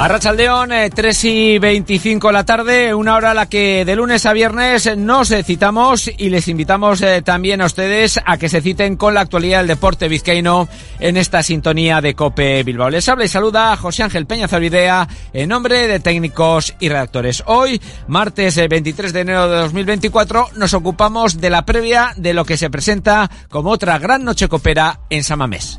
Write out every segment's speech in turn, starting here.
Arrachaldeón, 3 eh, y 25 de la tarde, una hora a la que de lunes a viernes nos citamos y les invitamos eh, también a ustedes a que se citen con la actualidad del deporte vizcaíno en esta sintonía de Cope Bilbao. Les habla y saluda José Ángel Peña Zavidea en nombre de técnicos y redactores. Hoy, martes 23 eh, de enero de 2024, nos ocupamos de la previa de lo que se presenta como otra gran noche copera en Samamés.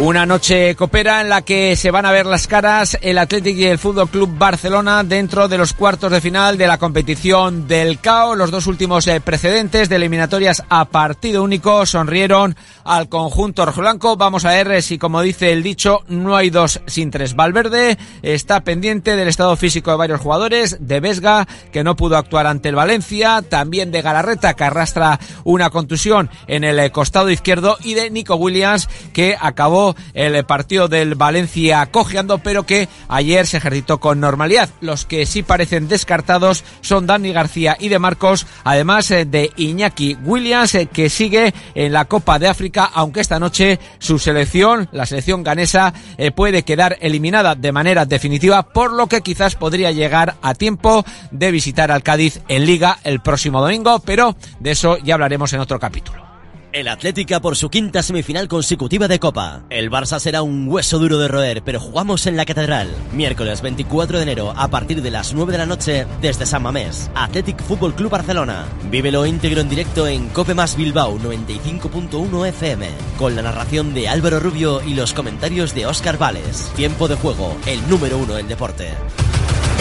Una noche copera en la que se van a ver las caras el Athletic y el Fútbol Club Barcelona dentro de los cuartos de final de la competición del CAO. Los dos últimos eh, precedentes de eliminatorias a partido único sonrieron al conjunto rojiblanco. Vamos a ver si, como dice el dicho, no hay dos sin tres. Valverde está pendiente del estado físico de varios jugadores, de Vesga, que no pudo actuar ante el Valencia, también de Galarreta, que arrastra una contusión en el eh, costado izquierdo, y de Nico Williams, que acabó el partido del Valencia cojeando, pero que ayer se ejercitó con normalidad. Los que sí parecen descartados son Dani García y de Marcos, además eh, de Iñaki Williams, eh, que sigue en la Copa de África, aunque esta noche su selección, la selección ganesa, eh, puede quedar eliminada de manera definitiva, por lo que quizás podría llegar a tiempo de visitar al Cádiz en Liga el próximo domingo, pero de eso ya hablaremos en otro capítulo. El Atlética por su quinta semifinal consecutiva de Copa. El Barça será un hueso duro de roer, pero jugamos en la Catedral. Miércoles 24 de enero a partir de las 9 de la noche desde San Mamés. Athletic Fútbol Club Barcelona. Vívelo íntegro en directo en Cope Más Bilbao 95.1 FM. Con la narración de Álvaro Rubio y los comentarios de Óscar Vales. Tiempo de juego, el número uno en deporte.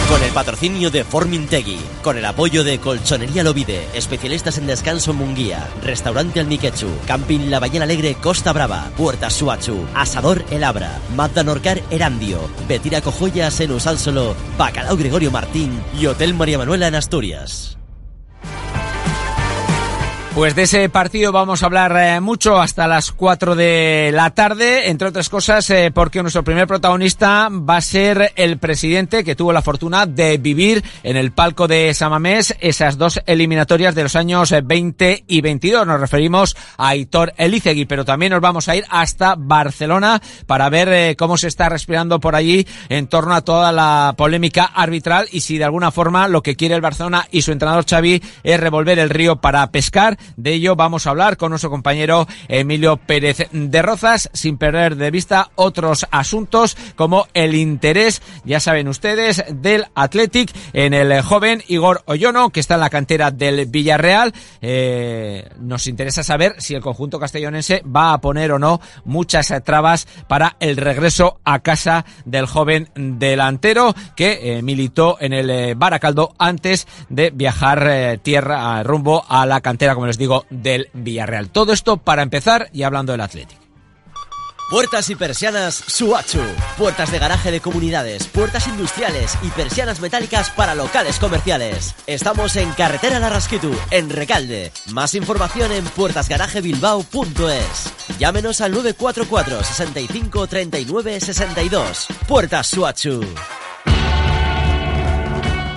Con el patrocinio de Formintegui, con el apoyo de Colchonería Lovide, especialistas en descanso Munguía, Restaurante Almiquechu, Camping La Ballena Alegre Costa Brava, Puerta Suachu, Asador El Abra, Mazda Norcar Erandio, Betira Cojoyas en Usálsolo, Bacalao Gregorio Martín y Hotel María Manuela en Asturias. Pues de ese partido vamos a hablar eh, mucho hasta las 4 de la tarde, entre otras cosas eh, porque nuestro primer protagonista va a ser el presidente que tuvo la fortuna de vivir en el palco de Samamés esas dos eliminatorias de los años 20 eh, y 22. Nos referimos a Hitor Elizegui, pero también nos vamos a ir hasta Barcelona para ver cómo se está respirando por allí en torno a toda la polémica arbitral y si de alguna forma lo que quiere el Barcelona y su entrenador Xavi es revolver el río para pescar de ello vamos a hablar con nuestro compañero Emilio Pérez de Rozas, sin perder de vista otros asuntos como el interés, ya saben ustedes, del Athletic en el joven Igor Oyono, que está en la cantera del Villarreal. Eh, nos interesa saber si el conjunto castellonense va a poner o no muchas trabas para el regreso a casa del joven delantero que eh, militó en el eh, Baracaldo antes de viajar tierra rumbo a la cantera, como les digo, del Villarreal. Todo esto para empezar y hablando del Atlético. Puertas y persianas Suachu. Puertas de garaje de comunidades, puertas industriales y persianas metálicas para locales comerciales. Estamos en Carretera Larrasquitu, en Recalde. Más información en puertasgarajebilbao.es. Llámenos al 944 65 39 62. Puertas Suachu.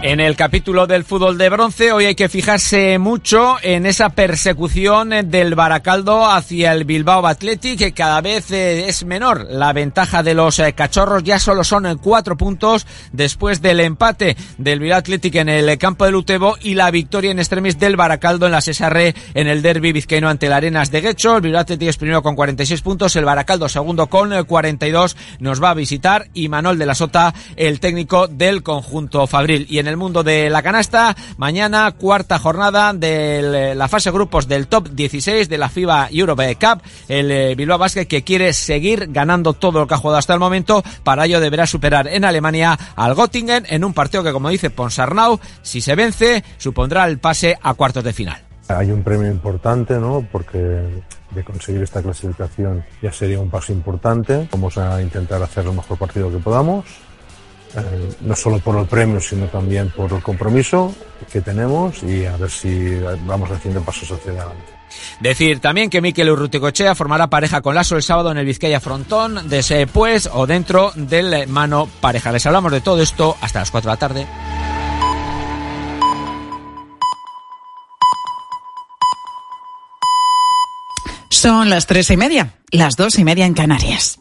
En el capítulo del fútbol de bronce hoy hay que fijarse mucho en esa persecución del Baracaldo hacia el Bilbao Athletic que cada vez eh, es menor. La ventaja de los eh, cachorros ya solo son cuatro puntos después del empate del Bilbao Athletic en el campo de Lutebo y la victoria en extremis del Baracaldo en la Cesarre en el derby vizcaíno ante el Arenas de Guecho. El Bilbao Athletic es primero con 46 puntos, el Baracaldo segundo con 42 nos va a visitar y Manuel de la Sota el técnico del conjunto Fabril y en mundo de la canasta. Mañana, cuarta jornada de la fase grupos del top 16 de la FIBA Europe Cup. El eh, Bilbao Basket que quiere seguir ganando todo lo que ha jugado hasta el momento. Para ello deberá superar en Alemania al Göttingen en un partido que, como dice Ponsarnau, si se vence, supondrá el pase a cuartos de final. Hay un premio importante, ¿no? Porque de conseguir esta clasificación ya sería un paso importante. Vamos a intentar hacer el mejor partido que podamos eh, no solo por el premio, sino también por el compromiso que tenemos y a ver si vamos haciendo pasos hacia adelante. Decir también que Miquel Urruticochea formará pareja con Lasso el sábado en el Vizcaya Frontón, después o dentro del mano pareja. Les hablamos de todo esto hasta las 4 de la tarde. Son las tres y media, las dos y media en Canarias.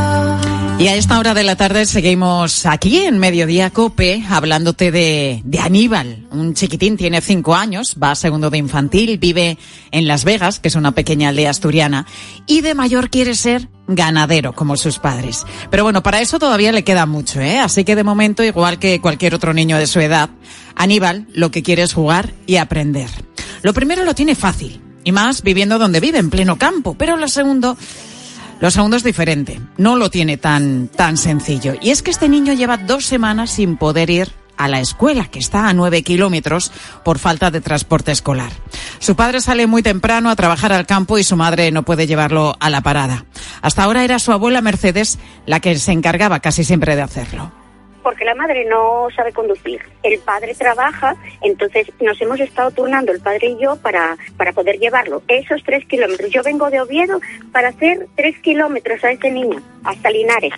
Y a esta hora de la tarde seguimos aquí en Mediodía Cope hablándote de, de, Aníbal. Un chiquitín, tiene cinco años, va a segundo de infantil, vive en Las Vegas, que es una pequeña aldea asturiana, y de mayor quiere ser ganadero como sus padres. Pero bueno, para eso todavía le queda mucho, ¿eh? Así que de momento, igual que cualquier otro niño de su edad, Aníbal lo que quiere es jugar y aprender. Lo primero lo tiene fácil, y más viviendo donde vive, en pleno campo, pero lo segundo lo segundo es diferente, no lo tiene tan, tan sencillo. Y es que este niño lleva dos semanas sin poder ir a la escuela, que está a nueve kilómetros por falta de transporte escolar. Su padre sale muy temprano a trabajar al campo y su madre no puede llevarlo a la parada. Hasta ahora era su abuela Mercedes la que se encargaba casi siempre de hacerlo porque la madre no sabe conducir, el padre trabaja, entonces nos hemos estado turnando el padre y yo para, para poder llevarlo esos tres kilómetros. Yo vengo de Oviedo para hacer tres kilómetros a ese niño, hasta Linares.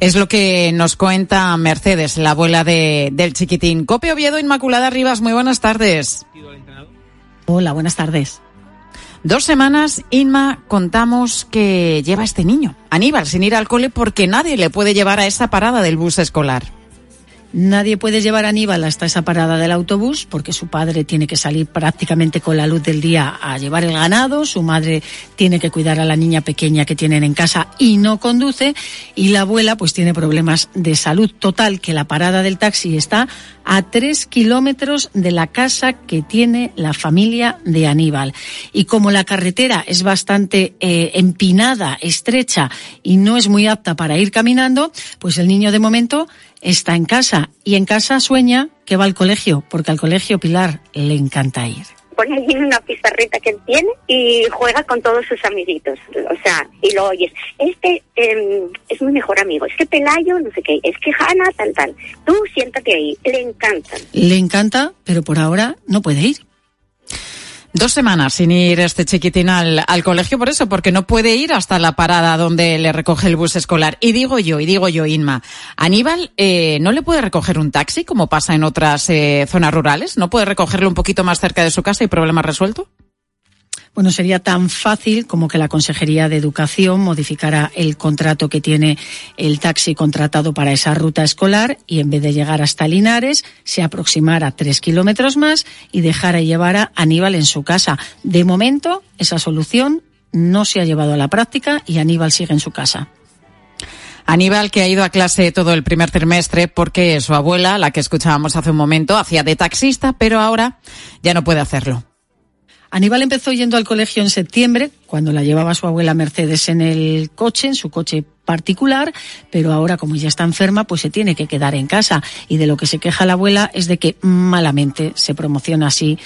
Es lo que nos cuenta Mercedes, la abuela de, del chiquitín. Cope Oviedo, Inmaculada Rivas, muy buenas tardes. Hola, buenas tardes. Dos semanas, Inma, contamos que lleva este niño, Aníbal, sin ir al cole porque nadie le puede llevar a esa parada del bus escolar. Nadie puede llevar a Aníbal hasta esa parada del autobús porque su padre tiene que salir prácticamente con la luz del día a llevar el ganado, su madre tiene que cuidar a la niña pequeña que tienen en casa y no conduce y la abuela pues tiene problemas de salud total que la parada del taxi está a tres kilómetros de la casa que tiene la familia de Aníbal. Y como la carretera es bastante eh, empinada, estrecha y no es muy apta para ir caminando, pues el niño de momento está en casa y en casa sueña que va al colegio, porque al colegio Pilar le encanta ir pone allí una pizarrita que él tiene y juega con todos sus amiguitos. O sea, y lo oyes. Este em, es mi mejor amigo. Es que Pelayo, no sé qué. Es que Hanna, tal, tal. Tú siéntate ahí. Le encanta. Le encanta, pero por ahora no puede ir. Dos semanas sin ir este chiquitín al, colegio por eso, porque no puede ir hasta la parada donde le recoge el bus escolar. Y digo yo, y digo yo, Inma, Aníbal, eh, ¿no le puede recoger un taxi como pasa en otras eh, zonas rurales? ¿No puede recogerlo un poquito más cerca de su casa y problema resuelto? Bueno, sería tan fácil como que la Consejería de Educación modificara el contrato que tiene el taxi contratado para esa ruta escolar y en vez de llegar hasta Linares, se aproximara tres kilómetros más y dejara llevar a Aníbal en su casa. De momento, esa solución no se ha llevado a la práctica y Aníbal sigue en su casa. Aníbal, que ha ido a clase todo el primer trimestre porque su abuela, la que escuchábamos hace un momento, hacía de taxista, pero ahora ya no puede hacerlo. Aníbal empezó yendo al colegio en septiembre, cuando la llevaba su abuela Mercedes en el coche, en su coche particular, pero ahora como ya está enferma, pues se tiene que quedar en casa. Y de lo que se queja la abuela es de que malamente se promociona así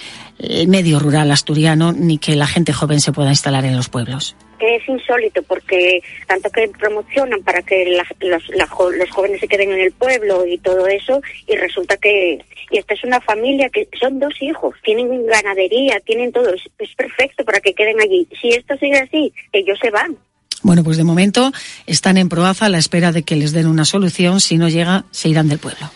el medio rural asturiano, ni que la gente joven se pueda instalar en los pueblos es insólito porque tanto que promocionan para que los, los, jóvenes se queden en el pueblo y todo eso y resulta que y esta es una familia que son dos hijos tienen ganadería tienen todo es, es perfecto para que queden allí si esto sigue así ellos se van bueno, pues de momento están en Proaza a la espera de que les den una solución. Si no llega, se irán del pueblo.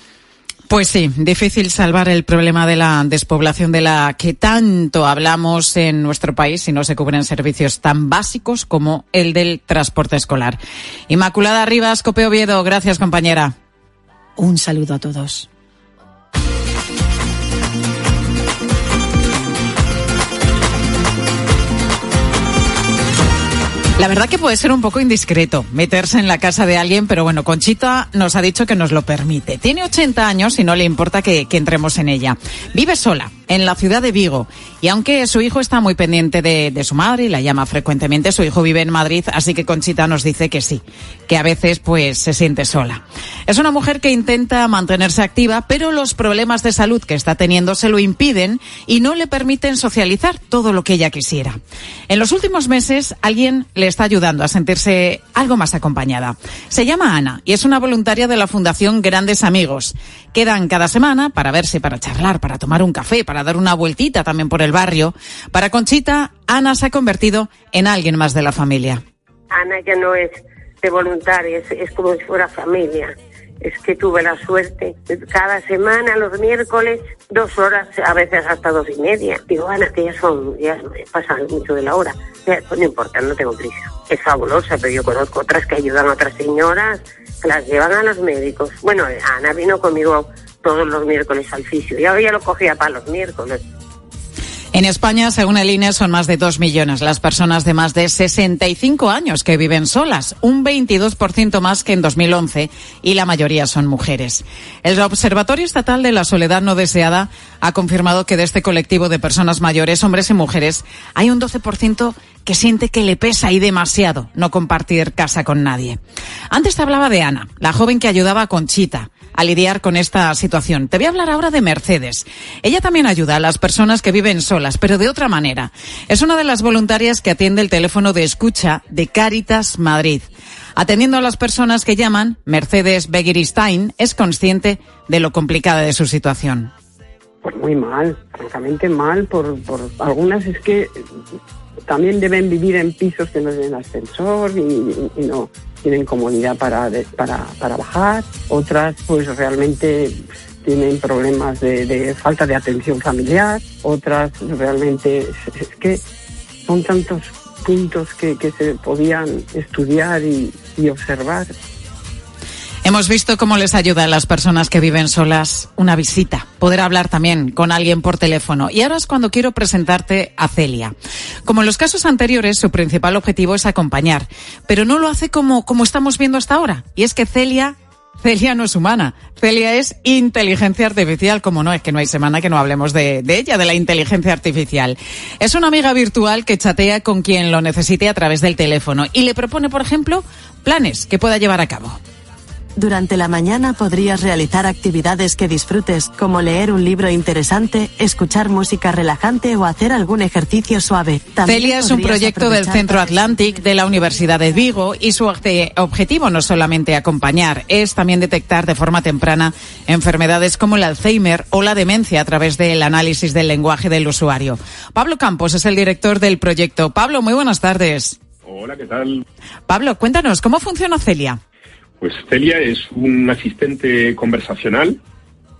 Pues sí, difícil salvar el problema de la despoblación de la que tanto hablamos en nuestro país si no se cubren servicios tan básicos como el del transporte escolar. Inmaculada Rivas, Copeo Oviedo, gracias compañera. Un saludo a todos. La verdad que puede ser un poco indiscreto meterse en la casa de alguien, pero bueno, Conchita nos ha dicho que nos lo permite. Tiene 80 años y no le importa que, que entremos en ella. Vive sola, en la ciudad de Vigo, y aunque su hijo está muy pendiente de, de, su madre y la llama frecuentemente, su hijo vive en Madrid, así que Conchita nos dice que sí, que a veces pues se siente sola. Es una mujer que intenta mantenerse activa, pero los problemas de salud que está teniendo se lo impiden y no le permiten socializar todo lo que ella quisiera. En los últimos meses alguien le está ayudando a sentirse algo más acompañada. Se llama Ana y es una voluntaria de la Fundación Grandes Amigos. Quedan cada semana para verse, para charlar, para tomar un café, para para dar una vueltita también por el barrio. Para Conchita, Ana se ha convertido en alguien más de la familia. Ana ya no es de voluntaria, es, como si fuera familia. Es que tuve la suerte. Cada semana, los miércoles, dos horas, a veces hasta dos y media. Digo, Ana, que ya son, ya pasan mucho de la hora. pues no importa, no tengo prisa. Es fabulosa, pero yo conozco otras que ayudan a otras señoras, que las llevan a los médicos. Bueno, Ana vino conmigo todos los miércoles al fisio. Y ahora ya lo cogía para los miércoles. En España, según el INE, son más de dos millones las personas de más de 65 años que viven solas, un 22% más que en 2011, y la mayoría son mujeres. El Observatorio Estatal de la Soledad No Deseada ha confirmado que de este colectivo de personas mayores, hombres y mujeres, hay un 12% que siente que le pesa y demasiado no compartir casa con nadie. Antes te hablaba de Ana, la joven que ayudaba a Conchita a lidiar con esta situación. Te voy a hablar ahora de Mercedes. Ella también ayuda a las personas que viven solas, pero de otra manera. Es una de las voluntarias que atiende el teléfono de escucha de Caritas Madrid. Atendiendo a las personas que llaman, Mercedes Begiristain es consciente de lo complicada de su situación. Pues muy mal, francamente mal, por, por algunas es que también deben vivir en pisos que no tienen ascensor y, no tienen comodidad para, para, para, bajar. Otras pues realmente tienen problemas de, falta de atención familiar. Otras realmente es, que son tantos puntos que, se podían estudiar y observar. Hemos visto cómo les ayuda a las personas que viven solas una visita, poder hablar también con alguien por teléfono. Y ahora es cuando quiero presentarte a Celia. Como en los casos anteriores, su principal objetivo es acompañar, pero no lo hace como, como estamos viendo hasta ahora. Y es que Celia Celia no es humana. Celia es inteligencia artificial, como no, es que no hay semana que no hablemos de, de, ella, de la inteligencia artificial. Es una amiga virtual que chatea con quien lo necesite a través del teléfono y le propone, por ejemplo, planes que pueda llevar a cabo. Durante la mañana podrías realizar actividades que disfrutes, como leer un libro interesante, escuchar música relajante o hacer algún ejercicio suave. Celia es un proyecto del Centro Atlantic de la Universidad de Vigo y su objetivo no es solamente acompañar, es también detectar de forma temprana enfermedades como el Alzheimer o la demencia a través del análisis del lenguaje del usuario. Pablo Campos es el director del proyecto. Pablo, muy buenas tardes. Hola, ¿qué tal? Pablo, cuéntanos, ¿cómo funciona Celia? Pues Celia es un asistente conversacional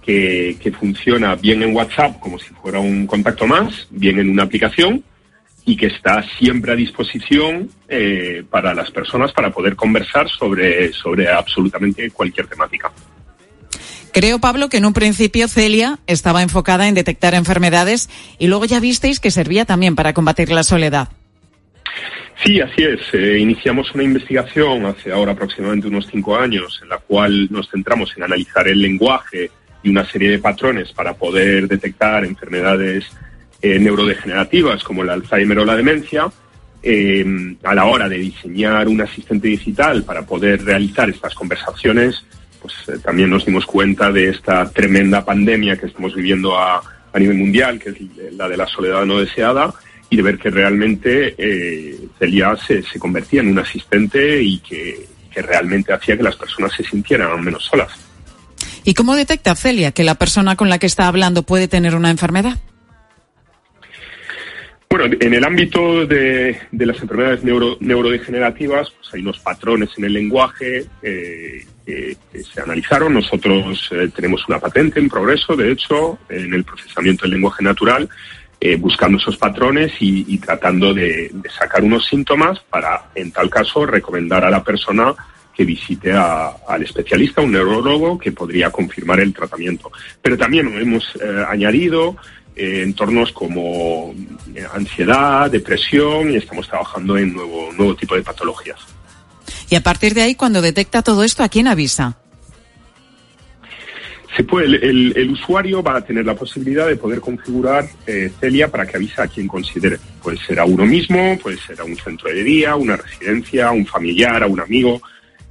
que, funciona bien en WhatsApp como si fuera un contacto más, bien en una aplicación y que está siempre a disposición eh, para las personas para poder conversar sobre, sobre absolutamente cualquier temática. Creo, Pablo, que en un principio Celia estaba enfocada en detectar enfermedades y luego ya visteis que servía también para combatir la soledad. Sí, así es. Eh, iniciamos una investigación hace ahora aproximadamente unos cinco años en la cual nos centramos en analizar el lenguaje y una serie de patrones para poder detectar enfermedades eh, neurodegenerativas como el Alzheimer o la demencia. Em, a la hora de diseñar un asistente digital para poder realizar estas conversaciones, pues eh, también nos dimos cuenta de esta tremenda pandemia que estamos viviendo a, a nivel mundial, que es la de la soledad no deseada, y de ver que realmente eh, Celia se, convertía en un asistente y que, realmente hacía que las personas se sintieran menos solas. ¿Y cómo detecta Celia que la persona con la que está hablando puede tener una enfermedad? Bueno, en el ámbito de, las enfermedades neurodegenerativas, pues hay unos patrones en el lenguaje eh, que, se analizaron. Nosotros eh, tenemos una patente en progreso, de hecho, en el procesamiento del lenguaje natural, eh, buscando esos patrones y, tratando de, sacar unos síntomas para, en tal caso, recomendar a la persona que visite al especialista, un neurólogo, que podría confirmar el tratamiento. Pero también hemos eh, añadido eh, entornos como ansiedad, depresión y estamos trabajando en nuevo, nuevo tipo de patologías. Y a partir de ahí, cuando detecta todo esto, ¿a quién avisa? Puede, el, usuario va a tener la posibilidad de poder configurar eh, Celia para que avise a quien considere. Puede ser a uno mismo, puede ser a un centro de día, una residencia, un familiar, a un amigo.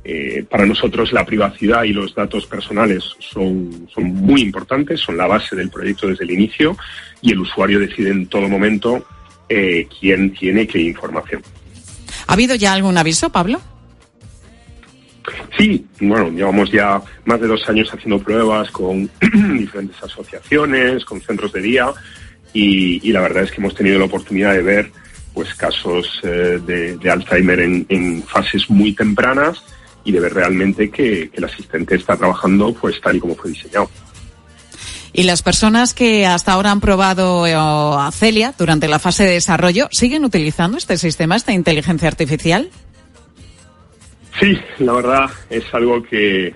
Eh, para nosotros la privacidad y los datos personales son, son muy importantes, son la base del proyecto desde el inicio y el usuario decide en todo momento eh, quién tiene qué información. ¿Ha habido ya algún aviso, Pablo? Sí, bueno, llevamos ya más de dos años haciendo pruebas con diferentes asociaciones, con centros de día y, la verdad es que hemos tenido la oportunidad de ver pues casos eh, de, Alzheimer en, fases muy tempranas y de ver realmente que, que el asistente está trabajando pues tal y como fue diseñado. Y las personas que hasta ahora han probado eh, a Celia durante la fase de desarrollo, ¿siguen utilizando este sistema, esta inteligencia artificial? Sí, la verdad es algo que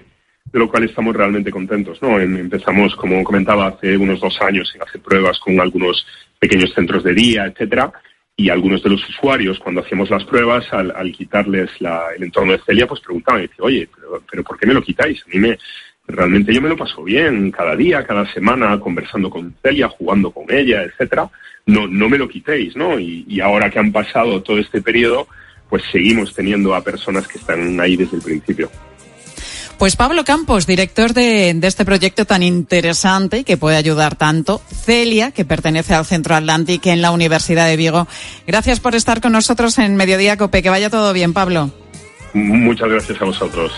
de lo cual estamos realmente contentos. ¿no? Em, empezamos, como comentaba, hace unos dos años en hacer pruebas con algunos pequeños centros de día, etcétera, y algunos de los usuarios, cuando hacíamos las pruebas, al, quitarles el entorno de Celia, pues preguntaban, decían, oye, pero, pero ¿por qué me lo quitáis? A mí me, realmente yo me lo paso bien cada día, cada semana, conversando con Celia, jugando con ella, etcétera. No, no me lo quitéis, ¿no? Y, ahora que han pasado todo este periodo, pues seguimos teniendo a personas que están ahí desde el principio. Pues Pablo Campos, director de, de, este proyecto tan interesante y que puede ayudar tanto. Celia, que pertenece al Centro Atlántico en la Universidad de Vigo. Gracias por estar con nosotros en Mediodía Cope. Que vaya todo bien, Pablo. Muchas gracias a vosotros.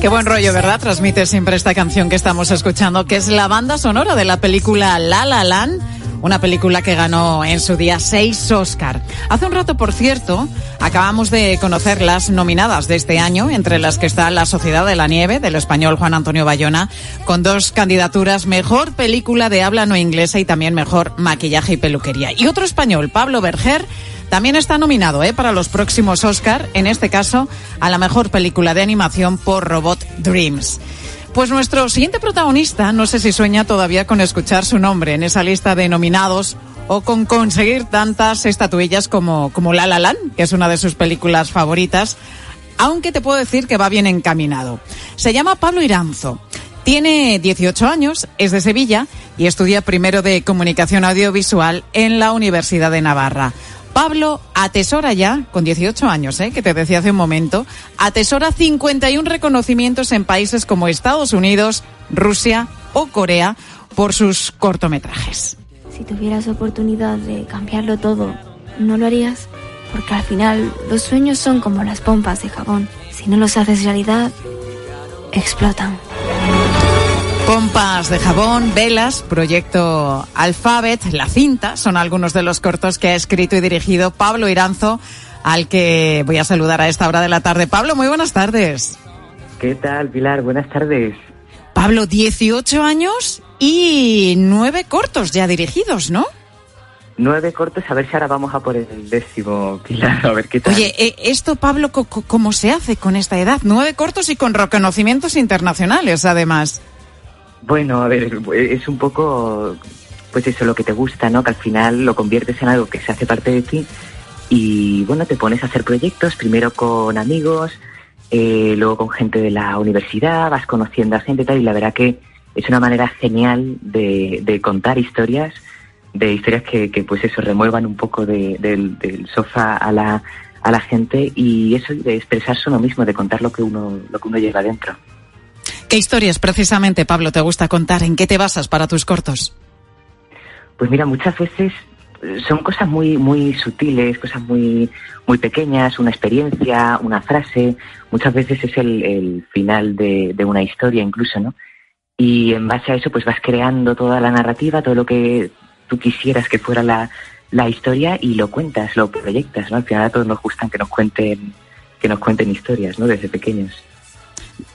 Qué buen rollo, ¿verdad? Transmite siempre esta canción que estamos escuchando, que es la banda sonora de la película La La Land, una película que ganó en su día seis Oscar. Hace un rato, por cierto, acabamos de conocer las nominadas de este año, entre las que está La Sociedad de la Nieve, del español Juan Antonio Bayona, con dos candidaturas, Mejor Película de Habla No Inglesa y también Mejor Maquillaje y Peluquería. Y otro español, Pablo Berger, también está nominado ¿eh? para los próximos Oscar, en este caso a la mejor película de animación por Robot Dreams. Pues nuestro siguiente protagonista, no sé si sueña todavía con escuchar su nombre en esa lista de nominados o con conseguir tantas estatuillas como, como La La Land, que es una de sus películas favoritas, aunque te puedo decir que va bien encaminado. Se llama Pablo Iranzo. Tiene 18 años, es de Sevilla y estudia primero de comunicación audiovisual en la Universidad de Navarra. Pablo atesora ya, con 18 años, ¿eh? que te decía hace un momento, atesora 51 reconocimientos en países como Estados Unidos, Rusia o Corea por sus cortometrajes. Si tuvieras oportunidad de cambiarlo todo, ¿no lo harías? Porque al final los sueños son como las pompas de jabón. Si no los haces realidad, explotan. Pompas de jabón, velas, proyecto Alphabet, La cinta, son algunos de los cortos que ha escrito y dirigido Pablo Iranzo, al que voy a saludar a esta hora de la tarde. Pablo, muy buenas tardes. ¿Qué tal, Pilar? Buenas tardes. Pablo, 18 años y nueve cortos ya dirigidos, ¿no? Nueve cortos, a ver si ahora vamos a por el décimo, Pilar, a ver qué tal. Oye, eh, esto, Pablo, ¿cómo se hace con esta edad? Nueve cortos y con reconocimientos internacionales, además. Bueno, a ver, es un poco, pues eso, lo que te gusta, ¿no? Que al final lo conviertes en algo que se hace parte de ti y, bueno, te pones a hacer proyectos, primero con amigos, eh, luego con gente de la universidad, vas conociendo a gente y tal, y la verdad que es una manera genial de, contar historias, de historias que, pues eso, remuevan un poco del, sofá a la, a la gente y eso de expresarse uno mismo, de contar lo que uno, lo que uno lleva dentro. ¿Qué historias precisamente, Pablo, te gusta contar? ¿En qué te basas para tus cortos? Pues mira, muchas veces eh, son cosas muy muy sutiles, cosas muy muy pequeñas, una experiencia, una frase. Muchas veces es el, final de, una historia incluso, ¿no? Y en base a eso, pues vas creando toda la narrativa, todo lo que tú quisieras que fuera la, la historia y lo cuentas, lo proyectas, ¿no? Al final a todos nos gustan que nos cuenten que nos cuenten historias, ¿no? Desde pequeños.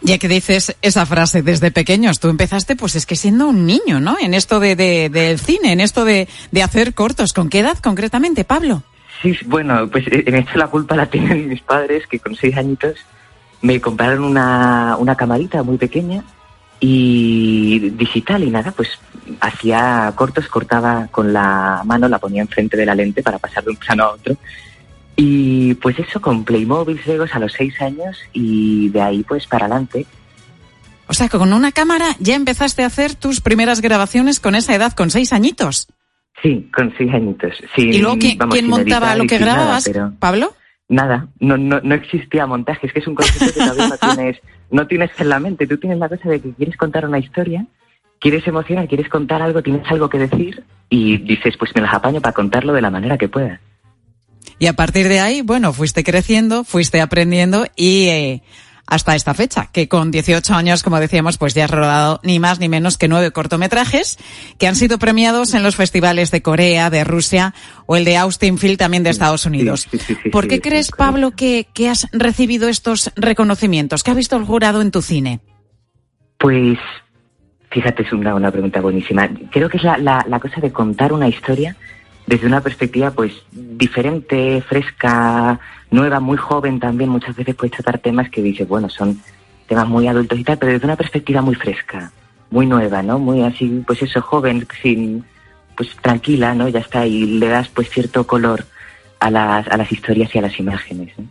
Ya que dices esa frase desde pequeños, tú empezaste pues es que siendo un niño, ¿no? En esto de, del cine, en esto de, hacer cortos. ¿Con qué edad concretamente, Pablo? Sí, bueno, pues eh, en esto la culpa la tienen mis padres, que con seis añitos me compraron una, una camarita muy pequeña y digital y nada, pues hacía cortos, cortaba con la mano, la ponía enfrente de la lente para pasar de un plano a otro y pues eso, con Playmobil, Legos a los seis años y de ahí pues para adelante. O sea, con una cámara ya empezaste a hacer tus primeras grabaciones con esa edad, con seis añitos. Sí, con seis añitos. Sí, ¿Y luego quién, vamos, quién sin montaba lo que sin nada, grababas, pero- Pablo? Nada, no, no, no existía montaje, es que es un concepto que todavía no tienes, no tienes en la mente. Tú tienes la cosa de que quieres contar una historia, quieres emocionar, quieres contar algo, tienes algo que decir y dices, pues me las apaño para contarlo de la manera que pueda. Y a partir de ahí, bueno, fuiste creciendo, fuiste aprendiendo y eh, hasta esta fecha, que con 18 años, como decíamos, pues ya has rodado ni más ni menos que nueve cortometrajes que han sido premiados en los festivales de Corea, de Rusia o el de Austin Field también de Estados Unidos. Sí, sí, sí, ¿Por qué crees, Pablo, que, que has recibido estos reconocimientos? ¿Qué ha visto el jurado en tu cine? Pues, fíjate, es una, una pregunta buenísima. Creo que es la, la, la cosa de contar una historia desde una perspectiva, pues, diferente, fresca, nueva, muy joven también. Muchas veces puedes tratar temas que dices, bueno, son temas muy adultos y tal, pero desde una perspectiva muy fresca, muy nueva, ¿no? Muy así, pues eso, joven, sin, pues tranquila, ¿no? Ya está, y le das, pues, cierto color a las, a las historias y a las imágenes, ¿no?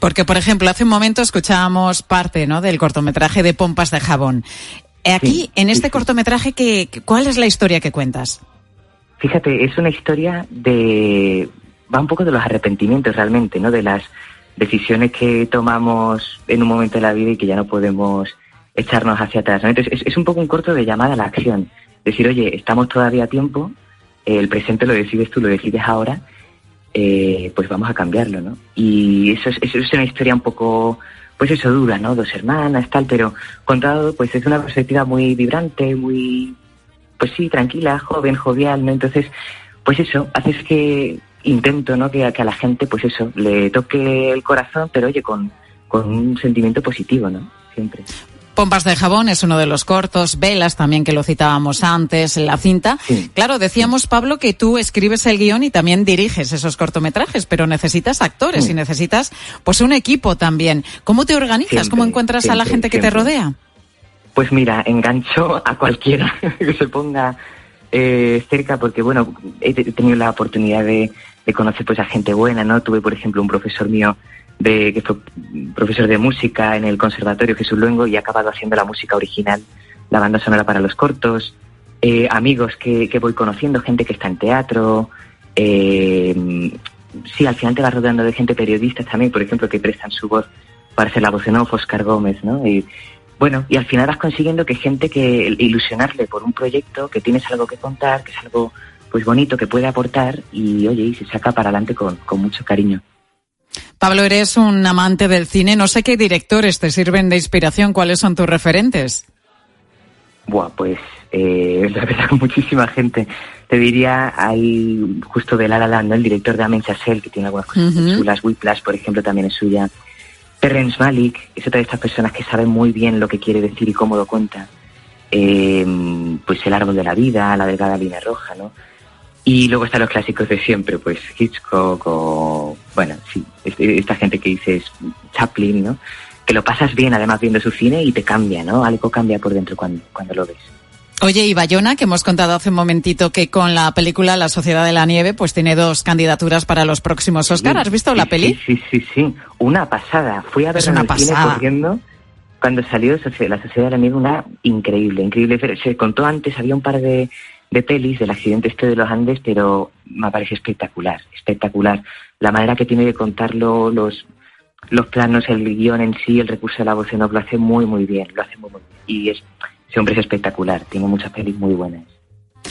Porque, por ejemplo, hace un momento escuchábamos parte ¿no? del cortometraje de Pompas de Jabón. Eh, Aquí, Sí, en este cortometraje, ¿qué, ¿cuál es la historia que cuentas? Fíjate, es una historia de... va un poco de los arrepentimientos realmente, ¿no? De las decisiones que tomamos en un momento de la vida y que ya no podemos echarnos hacia atrás. Entonces, es, es un poco un corto de llamada a la acción. Decir, oye, estamos todavía a tiempo, el presente lo decides tú, lo decides ahora, eh, pues vamos a cambiarlo, ¿no? Y eso es, eso es una historia un poco, pues eso, dura, ¿no? Dos hermanas, tal, pero contado, pues es una perspectiva muy vibrante, muy, pues sí, tranquila, joven, jovial, ¿no? Entonces, pues eso, haces que intento, ¿no? Que, a- que a la gente, pues eso, le toque el corazón, pero oye, con, con un sentimiento positivo, ¿no? Siempre. Pompas de jabón es uno de los cortos, Velas también que lo citábamos antes, la cinta. Claro, decíamos, Pablo, que tú escribes el guion y también diriges esos cortometrajes, pero necesitas actores y necesitas pues un equipo también. ¿Cómo te organizas? ¿Cómo Siempre, encuentras a la gente que te rodea? Pues mira, engancho a cualquiera que se ponga eh, cerca, porque bueno, he te- tenido la oportunidad de, de conocer pues a gente buena, ¿no? Tuve, por ejemplo, un profesor mío de que fue profesor de música en el Conservatorio Jesús Luengo y ha acabado haciendo la música original, la banda sonora para los cortos, eh, amigos que, voy conociendo, gente que está en teatro, eh, sí, al final te vas rodeando de gente periodistas también, por ejemplo, que prestan su voz para hacer la voz en off, Oscar Gómez, ¿no? Y, bueno, y al final vas consiguiendo que gente que ilusionarle por un proyecto, que tienes algo que contar, que es algo pues bonito, que puede aportar y oye, y se saca para adelante con, con mucho cariño. Pablo, eres un amante del cine. No sé qué directores te sirven de inspiración. ¿Cuáles son tus referentes? Buah, pues eh, la verdad muchísima gente. Te diría, hay justo de La La Land, ¿no? el director de Amen Chazelle, que tiene algunas cosas Ujú. chulas. Whiplash, por ejemplo, también es suya. Terrence Malick es otra de estas personas que saben muy bien lo que quiere decir y cómo lo cuenta. Eh, pues El árbol de la vida, La delgada línea roja, ¿no? Y luego están los clásicos de siempre, pues Hitchcock o, bueno, sí, este- esta gente que dices Chaplin, ¿no? Que lo pasas bien además viendo su cine y te cambia, ¿no? Algo cambia por dentro cuando, cuando lo ves. Oye, y Bayona, que hemos contado hace un momentito que con la película La Sociedad de la Nieve, pues tiene dos candidaturas para los próximos Oscar. ¿Has visto la peli? Sí, sí, sí, una pasada. Fui a en una pasada. corriendo cuando salió La Sociedad de la Nieve, una increíble, increíble. Se contó antes, había un par de, de pelis del accidente este de los Andes, pero me parece espectacular, espectacular. La manera que tiene de contarlo, los, los planos, el guion en sí, el recurso de la voz en off, lo hace muy, muy bien, lo hace muy, muy bien. Y es, ese hombre es espectacular, tiene muchas pelis muy buenas.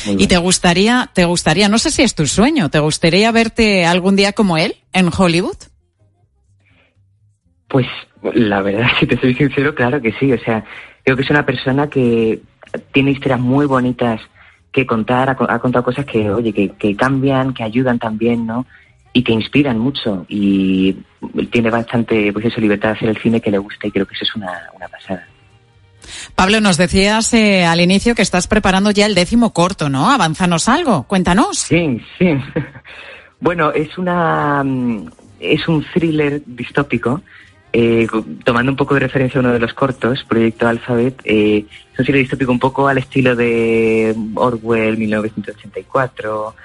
Y te gustaría, te gustaría, no sé si es tu sueño, ¿te gustaría verte algún día como él en Hollywood? Pues la verdad, si te soy sincero, claro que sí. O sea, creo que es una persona que tiene historias muy bonitas que contar, ha, ha contado cosas que, oye, que, que cambian, que ayudan también, ¿no? Y que inspiran mucho. Y tiene bastante, pues eso, libertad de hacer el cine que le gusta y creo que eso es una, una pasada. Pablo, nos decías eh, al inicio que estás preparando ya el décimo corto, ¿no? Avanzanos algo, cuéntanos. Sí, sí. Bueno, es una mm, es un thriller distópico, eh, tomando un poco de referencia a uno de los cortos, Proyecto Alphabet. Eh, es un thriller distópico un poco al estilo de Orwell 1984,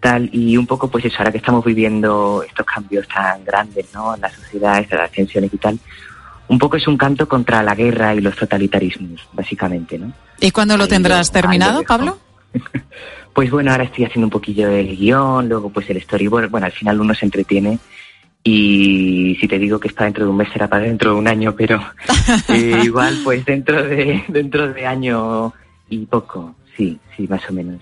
tal, y un poco pues eso, ahora que estamos viviendo estos cambios tan grandes, ¿no? En la sociedad, estas tensiones y tal, un poco es un canto contra la guerra y los totalitarismos, básicamente, ¿no? ¿Y cuándo lo Ahí tendrás lo- lo terminado, dejo. Pablo? Pues bueno, ahora estoy haciendo un poquillo del guion, luego pues el storyboard. Bueno, al final uno se entretiene y si te digo que está dentro de un mes será para dentro de un año, pero eh, igual pues dentro de dentro de año y poco, sí, sí, más o menos.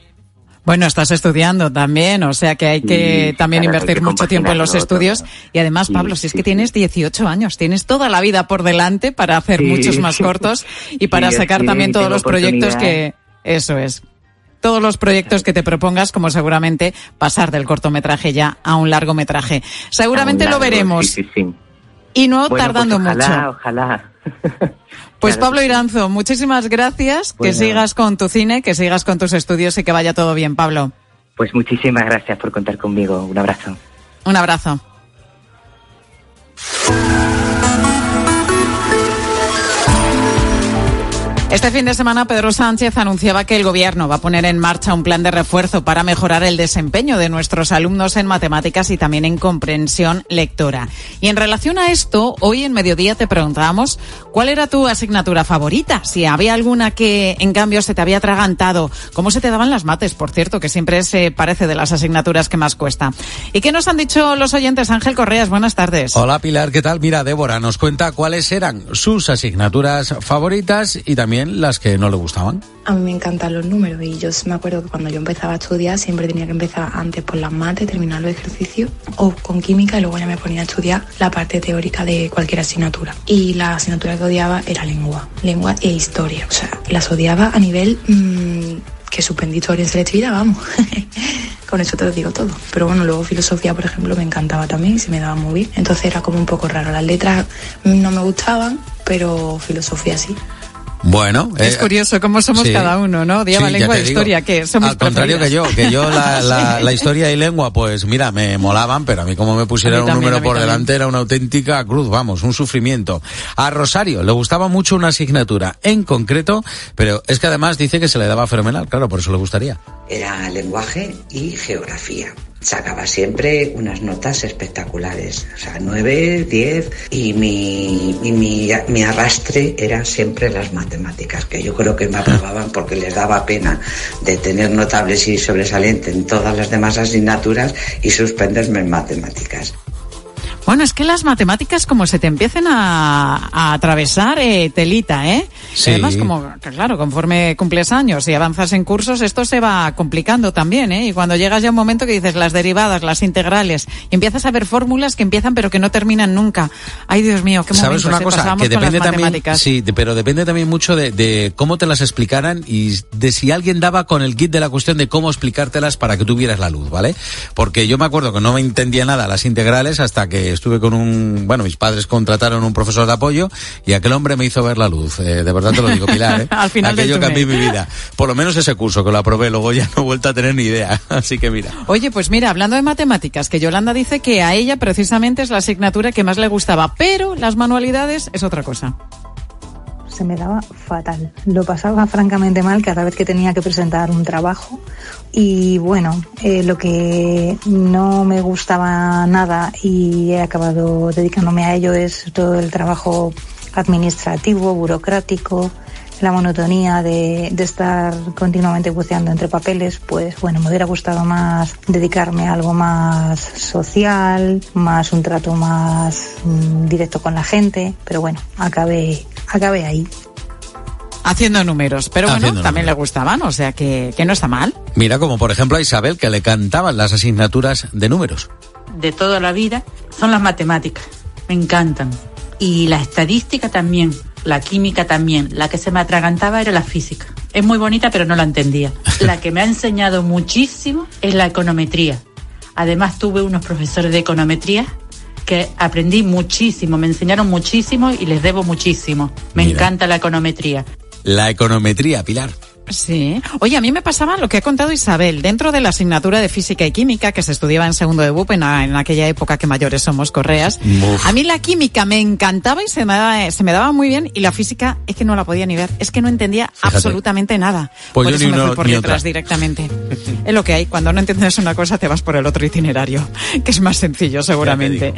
Bueno, estás estudiando también, o sea que hay que Sí, también claro, invertir que mucho tiempo en los estudios. todo. Y además, Sí, Pablo, si es sí, que tienes 18 años, tienes toda la vida por delante para hacer muchos más cortos y para sacar también todos los proyectos que... Eso es. Todos los proyectos que te propongas, como seguramente pasar del cortometraje ya a un largometraje. Seguramente lo veremos. Sí, sí, sí. Y no Bueno, tardando pues ojalá, mucho. Ojalá, Pues Claro Pablo. Iranzo, muchísimas gracias. Que sigas con tu cine, que sigas con tus estudios y que vaya todo bien, Pablo. Pues muchísimas gracias por contar conmigo. Un abrazo. Un abrazo. Este fin de semana Pedro Sánchez anunciaba que el gobierno va a poner en marcha un plan de refuerzo para mejorar el desempeño de nuestros alumnos en matemáticas y también en comprensión lectora. Y en relación a esto, hoy en mediodía te preguntábamos cuál era tu asignatura favorita, si había alguna que en cambio se te había atragantado, cómo se te daban las mates, por cierto, que siempre se parece de las asignaturas que más cuesta. ¿Y qué nos han dicho los oyentes? Ángel Correas, buenas tardes. Hola Pilar, ¿qué tal? Mira, Débora nos cuenta cuáles eran sus asignaturas favoritas y también las que no le gustaban. A mí me encantan los números y yo me acuerdo que cuando yo empezaba a estudiar siempre tenía que empezar antes por las mates, terminar los ejercicios o con química y luego ya me ponía a estudiar la parte teórica de cualquier asignatura. Y la asignatura que odiaba era lengua, lengua e historia. O sea, las odiaba a nivel mmm, que suspendí historia en selectividad, vamos. con eso te lo digo todo. Pero bueno, luego filosofía, por ejemplo, me encantaba también se me daba muy bien. Entonces era como un poco raro. Las letras no me gustaban, pero filosofía sí. Bueno, Es eh, curioso cómo somos sí. cada uno, ¿no? Odiaba Sí, lengua digo. historia, que somos Al contrario que yo, que yo la, la- la historia y lengua, pues mira, me molaban, pero a mí como me mí un número por también. delante era una auténtica cruz, vamos, un sufrimiento. A Rosario le gustaba mucho una asignatura en concreto, pero es que además dice que se le daba fenomenal, claro, por eso le gustaría. era lenguaje y geografía. Sacaba siempre unas notas espectaculares, o sea, 9, 10 y mi, mi, mi arrastre eran siempre las matemáticas, que yo creo que me aprobaban porque les daba pena de tener notables y sobresaliente en todas las demás asignaturas y suspenderme en matemáticas. Bueno, es que las matemáticas como se te empiecen a, a atravesar eh, telita, ¿eh? Sí. Además, como, claro, conforme cumples años y avanzas en cursos, esto se va complicando también, ¿eh? Y cuando llegas ya a un momento que dices las derivadas, las integrales, y empiezas a ver fórmulas que empiezan pero que no terminan nunca. Ay, Dios mío, qué ¿Sabes una cosa? Que depende también, sí, de- pero depende también mucho de, de cómo te las explicaran y de si alguien daba con el kit de la cuestión de cómo explicártelas para que tuvieras la luz, ¿vale? Porque yo me acuerdo que no me entendía nada las integrales hasta que estuve con un, bueno, mis padres contrataron un profesor de apoyo y aquel hombre me hizo ver la luz. Eh, de verdad te lo digo, Pilar, ¿eh? Al final Aquello cambió mi vida. Por lo menos ese curso que lo aprobé, luego ya no he vuelto a tener ni idea. Así que mira. Oye, pues mira, hablando de matemáticas, que Yolanda dice que a ella precisamente es la asignatura que más le gustaba, pero las manualidades es otra cosa. Me daba fatal. Lo pasaba francamente mal cada vez que tenía que presentar un trabajo. Y bueno, eh, lo que no me gustaba nada y he acabado dedicándome a ello es todo el trabajo administrativo, burocrático, la monotonía de, de estar continuamente buceando entre papeles, pues bueno, me hubiera gustado más dedicarme a algo más social, más un trato más mm, directo con la gente, pero bueno, acabé, acabé ahí. Haciendo números, pero bueno, también le gustaban, o sea que, que no está mal. Mira, como por ejemplo a Isabel, que le cantaban las asignaturas de números. de toda la vida son las matemáticas. Me encantan. Y la estadística también, la química también. La que se me atragantaba era la física. Es muy bonita, pero no la entendía. La que me ha enseñado muchísimo es la econometría. Además tuve unos profesores de econometría que aprendí muchísimo, me enseñaron muchísimo y les debo muchísimo. Me Mira. encanta la econometría. La econometría, Pilar. Sí. Oye, a mí me pasaba lo que ha contado Isabel. Dentro de la asignatura de física y química que se estudiaba en segundo de BUP, en, aquella época que mayores somos correas, Uf. a mí la química me encantaba y se me, daba, se me daba muy bien y la física es que no la podía ni ver. Es que no entendía Fíjate. absolutamente nada. Pues por yo eso ni me uno fui por otra. directamente. es lo que hay. Cuando no entiendes una cosa te vas por el otro itinerario, que es más sencillo seguramente.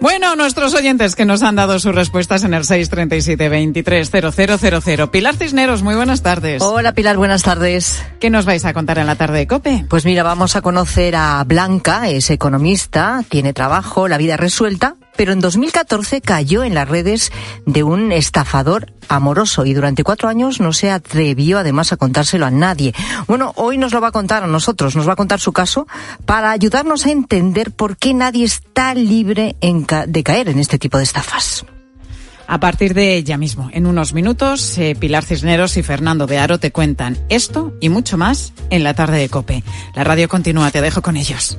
Bueno, nuestros oyentes que nos han dado sus respuestas en el 637 23 0000. Pilar Cisneros, muy buenas tardes. Hola Pilar, buenas tardes. ¿Qué nos vais a contar en la tarde de COPE? Pues mira, vamos a conocer a Blanca, es economista, tiene trabajo, la vida resuelta, pero en 2014 cayó en las redes de un estafador amoroso y durante cuatro años no se atrevió además a contárselo a nadie. Bueno, hoy nos lo va a contar a nosotros, nos va a contar su caso para ayudarnos a entender por qué nadie está libre de caer en este tipo de estafas. A partir de ya mismo, en unos minutos, eh, Pilar Cisneros y Fernando de Aro te cuentan esto y mucho más en la tarde de Cope. La radio continúa, te dejo con ellos.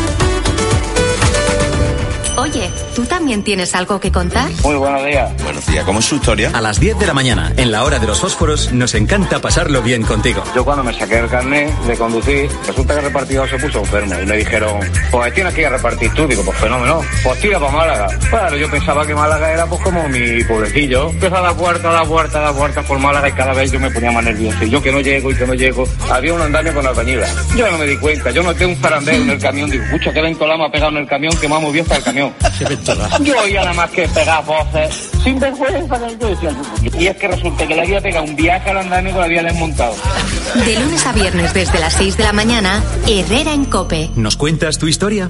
Oye, ¿tú también tienes algo que contar? Muy buenos días. Buenos días, ¿cómo es su historia? A las 10 de la mañana, en la hora de los fósforos, nos encanta pasarlo bien contigo. Yo cuando me saqué el carnet de conducir, resulta que el repartidor se puso enfermo y me dijeron, pues tienes que ir a repartir tú. Digo, pues fenómeno, pues tira para Málaga. Claro, yo pensaba que Málaga era pues como mi pueblecillo. Empieza a dar puerta, a dar puerta, a dar por Málaga y cada vez yo me ponía más nervioso. Y yo que no llego y que no llego, había un andamio con albañilas. Yo no me di cuenta, yo noté un zarandeo en el camión. Digo, pucha, que ventolama ha pegado en el camión que me ha movido hasta el camión. Yo oía nada más que pegar voces sin vergüenza. Y es que resulta que le había pegado un viaje al andamio que lo había desmontado. De lunes a viernes desde las 6 de la mañana, Herrera en Cope. ¿Nos cuentas tu historia?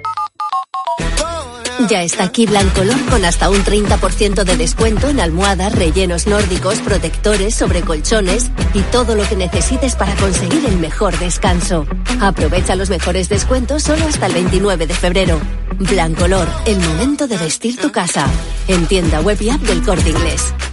Ya está aquí Blancolor con hasta un 30% de descuento en almohadas, rellenos nórdicos, protectores, sobrecolchones y todo lo que necesites para conseguir el mejor descanso. Aprovecha los mejores descuentos solo hasta el 29 de febrero. Blancolor, el momento de vestir tu casa. En tienda web y app del Corte Inglés.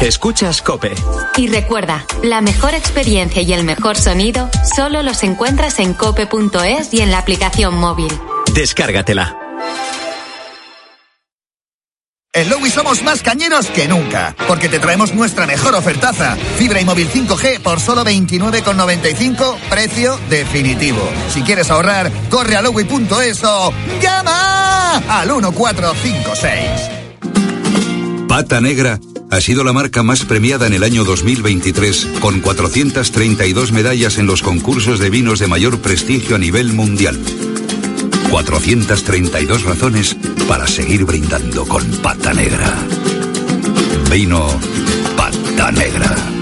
Escuchas Cope. Y recuerda, la mejor experiencia y el mejor sonido solo los encuentras en cope.es y en la aplicación móvil. Descárgatela. En Lowy somos más cañeros que nunca, porque te traemos nuestra mejor ofertaza. Fibra y móvil 5G por solo 29,95, precio definitivo. Si quieres ahorrar, corre a lowy.es o llama al 1456. Pata Negra ha sido la marca más premiada en el año 2023, con 432 medallas en los concursos de vinos de mayor prestigio a nivel mundial. 432 razones para seguir brindando con Pata Negra. Vino Pata Negra.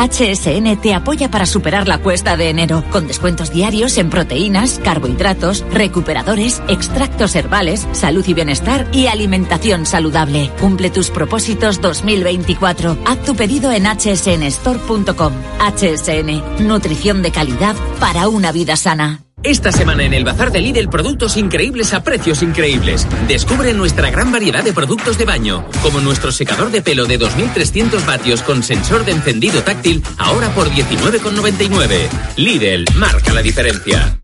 HSN te apoya para superar la cuesta de enero, con descuentos diarios en proteínas, carbohidratos, recuperadores, extractos herbales, salud y bienestar y alimentación saludable. Cumple tus propósitos 2024. Haz tu pedido en hsnstore.com. HSN, nutrición de calidad para una vida sana. Esta semana en el Bazar de Lidl productos increíbles a precios increíbles. Descubre nuestra gran variedad de productos de baño, como nuestro secador de pelo de 2300 vatios con sensor de encendido táctil, ahora por 19,99. Lidl, marca la diferencia.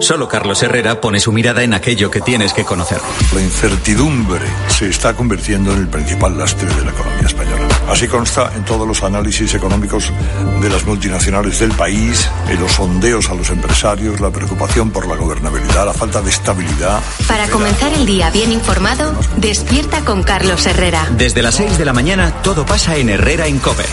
Solo Carlos Herrera pone su mirada en aquello que tienes que conocer. La incertidumbre se está convirtiendo en el principal lastre de la economía española. Así consta en todos los análisis económicos de las multinacionales del país, en los sondeos a los empresarios, la preocupación por la gobernabilidad, la falta de estabilidad. Para comenzar el día bien informado, despierta con Carlos Herrera. Desde las 6 de la mañana todo pasa en Herrera en Cope.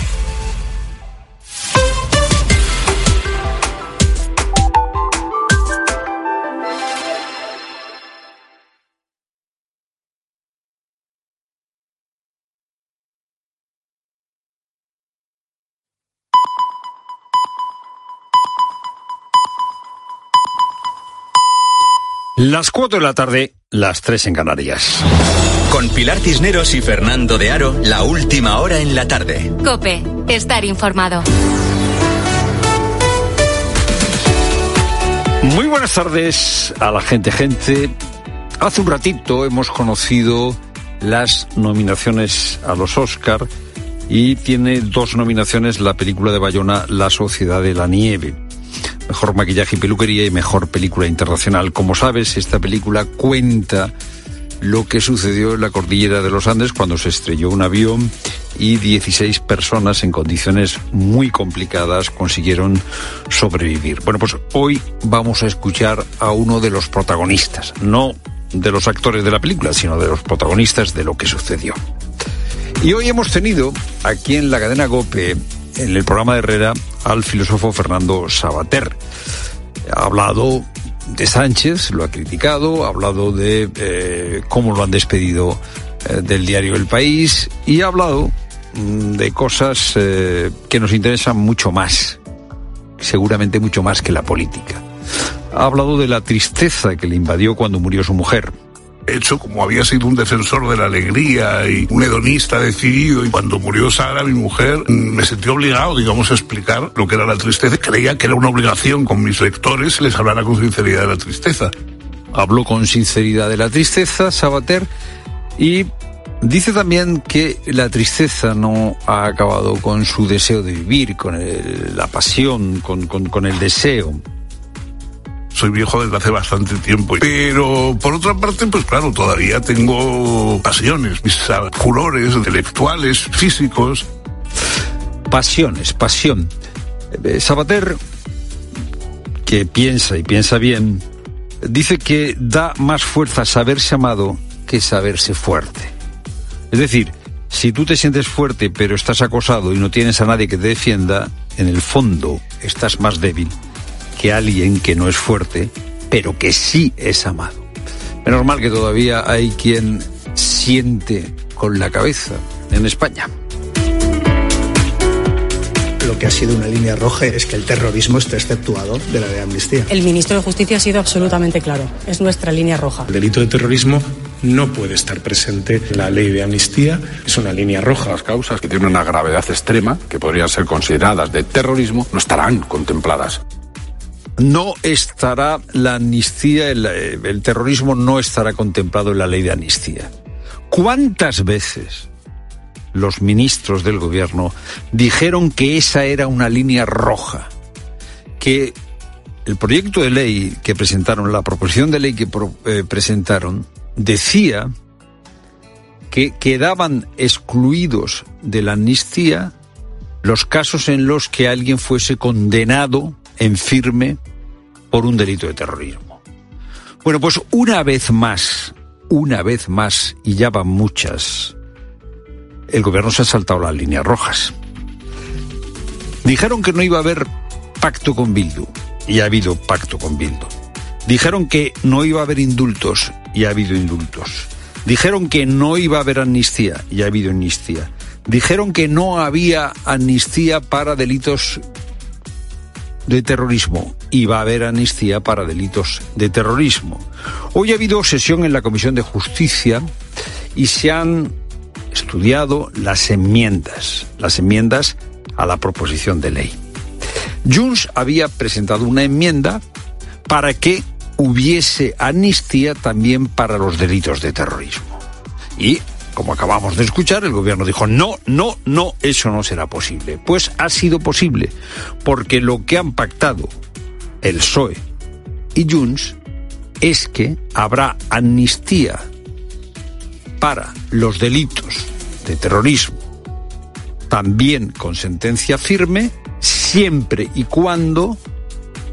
Las 4 de la tarde, las 3 en Canarias. Con Pilar Cisneros y Fernando de Aro, la última hora en la tarde. Cope, estar informado. Muy buenas tardes a la gente, gente. Hace un ratito hemos conocido las nominaciones a los Oscar y tiene dos nominaciones la película de Bayona La Sociedad de la Nieve. Mejor maquillaje y peluquería y mejor película internacional. Como sabes, esta película cuenta lo que sucedió en la cordillera de los Andes cuando se estrelló un avión y 16 personas en condiciones muy complicadas consiguieron sobrevivir. Bueno, pues hoy vamos a escuchar a uno de los protagonistas, no de los actores de la película, sino de los protagonistas de lo que sucedió. Y hoy hemos tenido aquí en la cadena GOPE, en el programa de Herrera, al filósofo Fernando Sabater. Ha hablado de Sánchez, lo ha criticado, ha hablado de eh, cómo lo han despedido eh, del diario El País y ha hablado mm, de cosas eh, que nos interesan mucho más, seguramente mucho más que la política. Ha hablado de la tristeza que le invadió cuando murió su mujer, hecho como había sido un defensor de la alegría y un hedonista decidido y cuando murió Sara, mi mujer, me sentí obligado, digamos, a explicar lo que era la tristeza. Creía que era una obligación con mis lectores les hablara con sinceridad de la tristeza. Habló con sinceridad de la tristeza, Sabater, y Dice también que la tristeza no ha acabado con su deseo de vivir, con la pasión, con, con el deseo soy viejo desde hace bastante tiempo. Pero por otra parte, pues claro, todavía tengo pasiones, mis furores intelectuales, físicos. Pasiones, pasión. Eh, Sabater, que piensa y piensa bien, dice que da más fuerza saberse amado que saberse fuerte. Es decir, si tú te sientes fuerte pero estás acosado y no tienes a nadie que te defienda, en el fondo estás más débil que alguien que no es fuerte, pero que sí es amado. Menos mal que todavía hay quien siente con la cabeza en España. Lo que ha sido una línea roja es que el terrorismo esté exceptuado de la de amnistía. El ministro de Justicia ha sido absolutamente claro. Es nuestra línea roja. El delito de terrorismo no puede estar presente en la ley de amnistía. Es una línea roja. Las causas que tienen una gravedad extrema, que podrían ser consideradas de terrorismo, no estarán contempladas no estará la amnistía, el, terrorismo no estará contemplado en la ley de amnistía. ¿Cuántas veces los ministros del gobierno dijeron que esa era una línea roja? Que el proyecto de ley que presentaron, la proposición de ley que eh, presentaron, decía que quedaban excluidos de la amnistía los casos en los que alguien fuese condenado en firme por un delito de terrorismo. Bueno, pues una vez más, una vez más, y ya van muchas, el gobierno se ha saltado las líneas rojas. Dijeron que no iba a haber pacto con Bildu, y ha habido pacto con Bildu. Dijeron que no iba a haber indultos, y ha habido indultos. Dijeron que no iba a haber amnistía, y ha habido amnistía. Dijeron que no había amnistía para delitos de terrorismo y va a haber amnistía para delitos de terrorismo. Hoy ha habido sesión en la Comisión de Justicia y se han estudiado las enmiendas, las enmiendas a la proposición de ley. Junts había presentado una enmienda para que hubiese amnistía también para los delitos de terrorismo. Y como acabamos de escuchar, el gobierno dijo, no, no, no, eso no será posible. Pues ha sido posible, porque lo que han pactado el PSOE y Junts es que habrá amnistía para los delitos de terrorismo, también con sentencia firme, siempre y cuando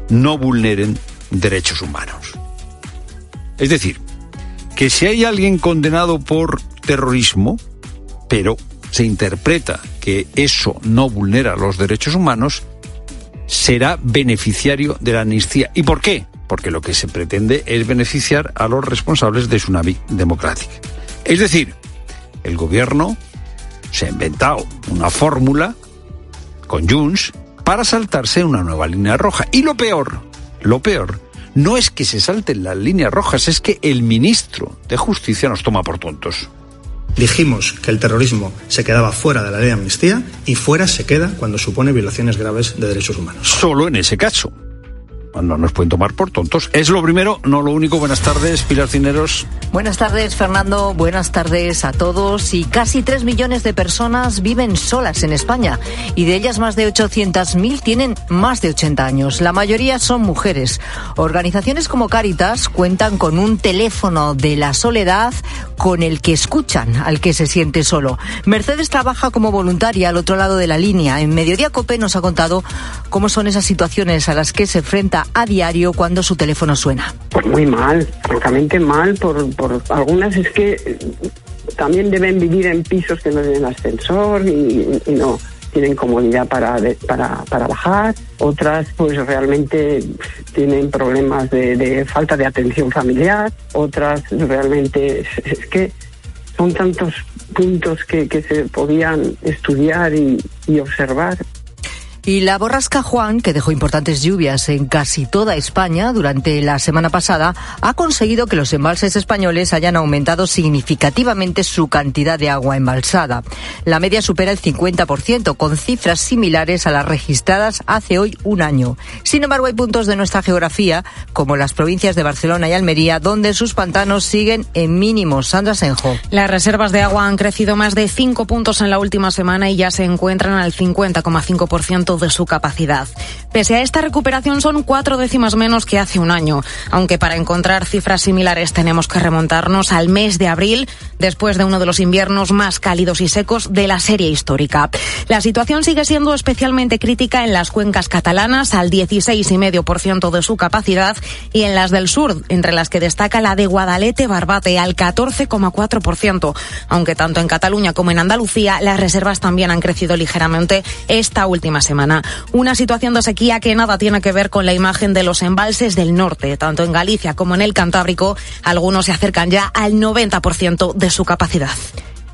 no vulneren derechos humanos. Es decir, que si hay alguien condenado por terrorismo, pero se interpreta que eso no vulnera los derechos humanos, será beneficiario de la amnistía. ¿Y por qué? Porque lo que se pretende es beneficiar a los responsables de Tsunami Democrática. Es decir, el gobierno se ha inventado una fórmula con Junts para saltarse una nueva línea roja. Y lo peor, lo peor, No es que se salten las líneas rojas, es que el ministro de Justicia nos toma por tontos. Dijimos que el terrorismo se quedaba fuera de la ley de amnistía y fuera se queda cuando supone violaciones graves de derechos humanos. Solo en ese caso no nos pueden tomar por tontos. Es lo primero, no lo único. Buenas tardes, Pilar Cineros. Buenas tardes, Fernando. Buenas tardes a todos. Y casi tres millones de personas viven solas en España y de ellas más de 800.000 tienen más de 80 años. La mayoría son mujeres. Organizaciones como Caritas cuentan con un teléfono de la soledad con el que escuchan al que se siente solo. Mercedes trabaja como voluntaria al otro lado de la línea. En Mediodía Cope nos ha contado cómo son esas situaciones a las que se enfrenta a diario cuando su teléfono suena. Pues muy mal, francamente mal, por, por algunas. Es que eh, también deben vivir en pisos que no tienen ascensor y, no tienen comodidad para, para, para, bajar, otras pues realmente tienen problemas de, falta de atención familiar, otras realmente es, que son tantos puntos que, se podían estudiar y observar y la borrasca Juan, que dejó importantes lluvias en casi toda España durante la semana pasada, ha conseguido que los embalses españoles hayan aumentado significativamente su cantidad de agua embalsada. La media supera el 50%, con cifras similares a las registradas hace hoy un año. Sin embargo, hay puntos de nuestra geografía, como las provincias de Barcelona y Almería, donde sus pantanos siguen en mínimos. Sandra Senjo. Las reservas de agua han crecido más de 5 puntos en la última semana y ya se encuentran al 50,5% de su capacidad. Pese a esta recuperación son cuatro décimas menos que hace un año, aunque para encontrar cifras similares tenemos que remontarnos al mes de abril, después de uno de los inviernos más cálidos y secos de la serie histórica. La situación sigue siendo especialmente crítica en las cuencas catalanas, al 16,5% de su capacidad, y en las del sur, entre las que destaca la de Guadalete-Barbate, al 14,4%, aunque tanto en Cataluña como en Andalucía las reservas también han crecido ligeramente esta última semana. Una situación de sequía que nada tiene que ver con la imagen de los embalses del norte. Tanto en Galicia como en el Cantábrico, algunos se acercan ya al 90% de su capacidad.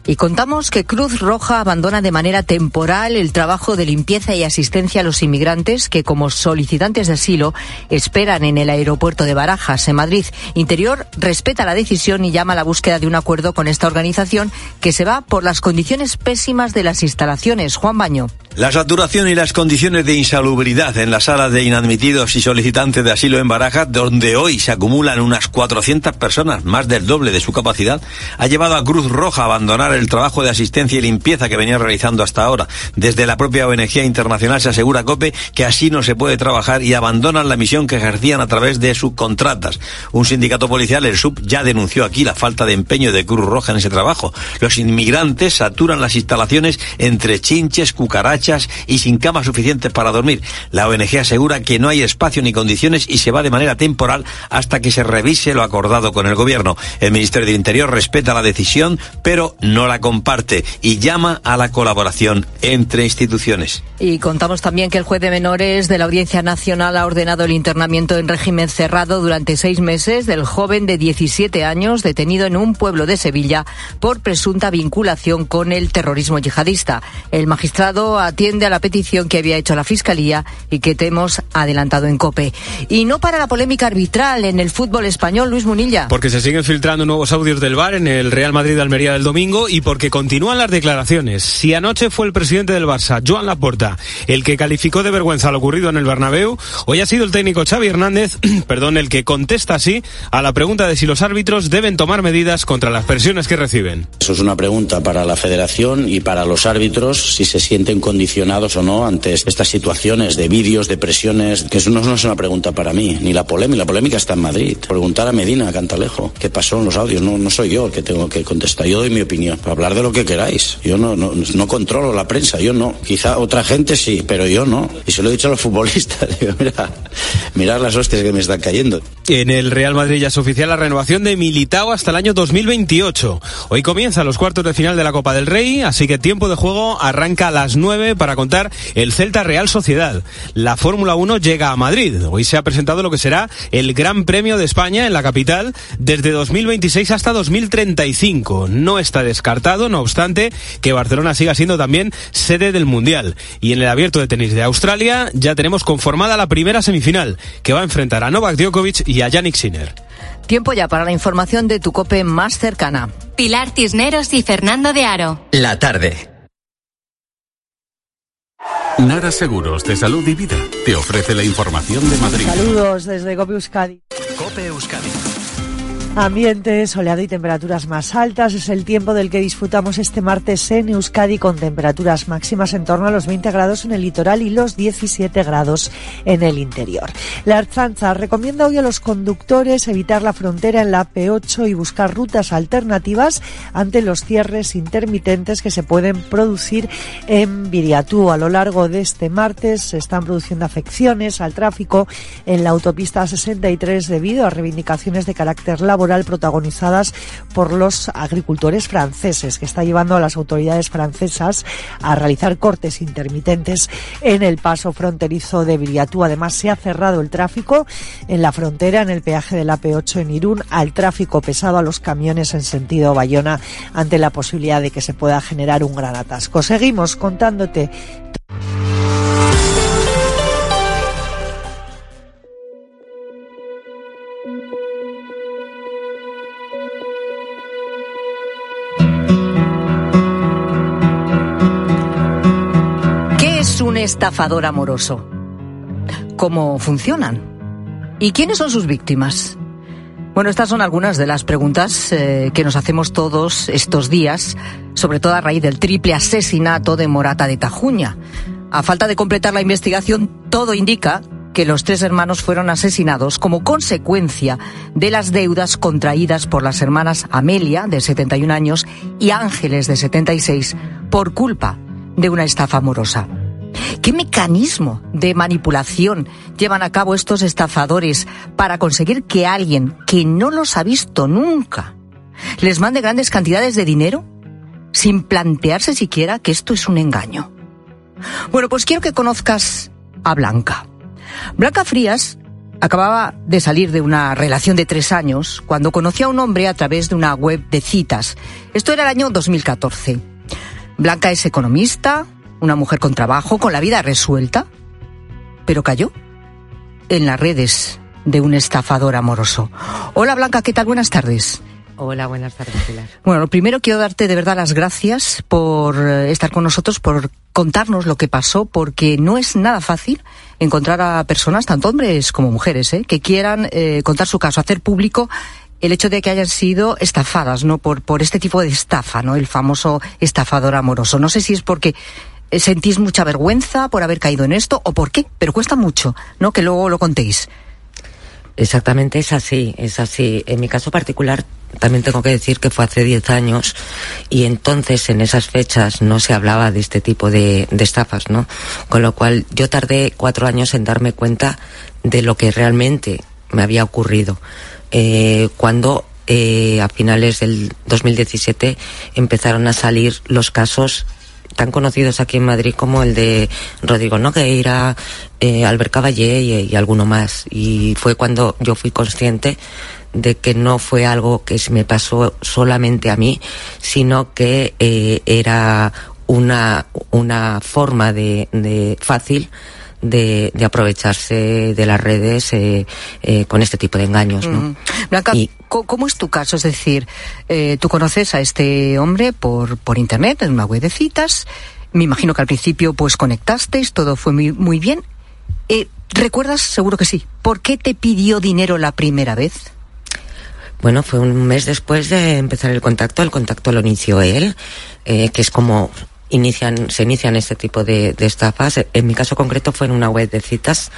Y contamos que Cruz Roja abandona de manera temporal el trabajo de limpieza y asistencia a los inmigrantes que, como solicitantes de asilo, esperan en el aeropuerto de Barajas, en Madrid. Interior respeta la decisión y llama a la búsqueda de un acuerdo con esta organización que se va por las condiciones pésimas de las instalaciones. Juan Baño. La saturación y las condiciones de insalubridad en las salas de inadmitidos y solicitantes de asilo en Barajas, donde hoy se acumulan unas 400 personas, más del doble de su capacidad, ha llevado a Cruz Roja a abandonar el trabajo de asistencia y limpieza que venía realizando hasta ahora. Desde la propia ONG internacional se asegura COPE que así no se puede trabajar y abandonan la misión que ejercían a través de subcontratas. Un sindicato policial, el SUB, ya denunció aquí la falta de empeño de Cruz Roja en ese trabajo. Los inmigrantes saturan las instalaciones entre chinches, cucarachas, y sin camas suficientes para dormir. La ONG asegura que no hay espacio ni condiciones y se va de manera temporal hasta que se revise lo acordado con el gobierno. El Ministerio del Interior respeta la decisión, pero no la comparte y llama a la colaboración entre instituciones. Y contamos también que el juez de menores de la Audiencia Nacional ha ordenado el internamiento en régimen cerrado durante seis meses del joven de 17 años detenido en un pueblo de Sevilla por presunta vinculación con el terrorismo yihadista. El magistrado atiende a la petición que había hecho la Fiscalía y que te hemos adelantado en COPE. Y no para la polémica arbitral en el fútbol español, Luis Munilla. Porque se siguen filtrando nuevos audios del VAR en el Real Madrid Almería del domingo y porque continúan las declaraciones. Si anoche fue el presidente del Barça, Joan Laporta, el que calificó de vergüenza lo ocurrido en el Bernabéu, hoy ha sido el técnico Xavi Hernández, perdón, el que contesta así a la pregunta de si los árbitros deben tomar medidas contra las presiones que reciben. Eso es una pregunta para la federación y para los árbitros si se sienten condicionados o no ante estas situaciones de vídeos, de presiones, que eso no, es una pregunta para mí, ni la polémica, la polémica está en Madrid. Preguntar a Medina, a Cantalejo, qué pasó en los audios, no, no soy yo el que tengo que contestar, yo doy mi opinión, hablar de lo que queráis, yo no, no, no controlo la prensa, yo no, quizá otra gente sí, pero yo no, y se lo he dicho a los futbolistas, mira, mirar las hostias que me están cayendo. En el Real Madrid ya es oficial la renovación de Militao hasta el año 2028. Hoy comienza los cuartos de final de la Copa del Rey, así que tiempo de juego arranca a las 9 para contar el Celta Real Sociedad. La Fórmula 1 llega a Madrid. Hoy se ha presentado lo que será el Gran Premio de España en la capital desde 2026 hasta 2035. No está descartado descartado, no obstante, que Barcelona siga siendo también sede del Mundial. Y en el abierto de tenis de Australia ya tenemos conformada la primera semifinal, que va a enfrentar a Novak Djokovic y a Yannick Sinner. Tiempo ya para la información de tu cope más cercana. Pilar Cisneros y Fernando de Aro. La tarde. Nara Seguros de Salud y Vida te ofrece la información de Madrid. Saludos desde Cope Euskadi. Cope Euskadi. Ambiente soleado y temperaturas más altas es el tiempo del que disfrutamos este martes en Euskadi con temperaturas máximas en torno a los 20 grados en el litoral y los 17 grados en el interior. La Arzanza recomienda hoy a los conductores evitar la frontera en la P8 y buscar rutas alternativas ante los cierres intermitentes que se pueden producir en Viriatú. A lo largo de este martes se están produciendo afecciones al tráfico en la autopista 63 debido a reivindicaciones de carácter laboral protagonizadas por los agricultores franceses, que está llevando a las autoridades francesas a realizar cortes intermitentes en el paso fronterizo de Viriatú. Además, se ha cerrado el tráfico en la frontera, en el peaje de la P8 en Irún, al tráfico pesado a los camiones en sentido Bayona ante la posibilidad de que se pueda generar un gran atasco. Seguimos contándote. Estafador amoroso? ¿Cómo funcionan? ¿Y quiénes son sus víctimas? Bueno, estas son algunas de las preguntas eh, que nos hacemos todos estos días, sobre todo a raíz del triple asesinato de Morata de Tajuña. A falta de completar la investigación, todo indica que los tres hermanos fueron asesinados como consecuencia de las deudas contraídas por las hermanas Amelia, de 71 años, y Ángeles, de 76, por culpa de una estafa amorosa. ¿Qué mecanismo de manipulación llevan a cabo estos estafadores para conseguir que alguien que no los ha visto nunca les mande grandes cantidades de dinero sin plantearse siquiera que esto es un engaño? Bueno, pues quiero que conozcas a Blanca. Blanca Frías acababa de salir de una relación de tres años cuando conoció a un hombre a través de una web de citas. Esto era el año 2014. Blanca es economista, una mujer con trabajo, con la vida resuelta, pero cayó en las redes de un estafador amoroso. Hola Blanca, ¿qué tal? Buenas tardes. Hola, buenas tardes, Pilar. Bueno, lo primero quiero darte de verdad las gracias por eh, estar con nosotros, por contarnos lo que pasó, porque no es nada fácil encontrar a personas, tanto hombres como mujeres, ¿eh? que quieran eh, contar su caso, hacer público el hecho de que hayan sido estafadas, ¿no? Por, por este tipo de estafa, ¿no? El famoso estafador amoroso. No sé si es porque ¿Sentís mucha vergüenza por haber caído en esto o por qué? Pero cuesta mucho, ¿no? Que luego lo contéis. Exactamente, es así, es así. En mi caso particular, también tengo que decir que fue hace 10 años y entonces en esas fechas no se hablaba de este tipo de, estafas, ¿no? Con lo cual yo tardé cuatro años en darme cuenta de lo que realmente me había ocurrido. Eh, cuando eh, a finales del 2017 empezaron a salir los casos tan conocidos aquí en Madrid como el de Rodrigo Nogueira, eh, Albert Caballé y, alguno más. Y fue cuando yo fui consciente de que no fue algo que se me pasó solamente a mí, sino que eh, era una, una forma de, de fácil de, de, aprovecharse de las redes eh, eh, con este tipo de engaños. ¿no? Mm. Blanca, y, ¿cómo es tu caso? Es decir, eh, tú conoces a este hombre por, por internet, en una web de citas. Me imagino que al principio pues conectasteis, todo fue muy, muy bien. Eh, ¿Recuerdas? Seguro que sí. ¿Por qué te pidió dinero la primera vez? Bueno, fue un mes después de empezar el contacto. El contacto lo inició él, eh, que es como inician, se inician este tipo de, de, estafas. En mi caso concreto fue en una web de citas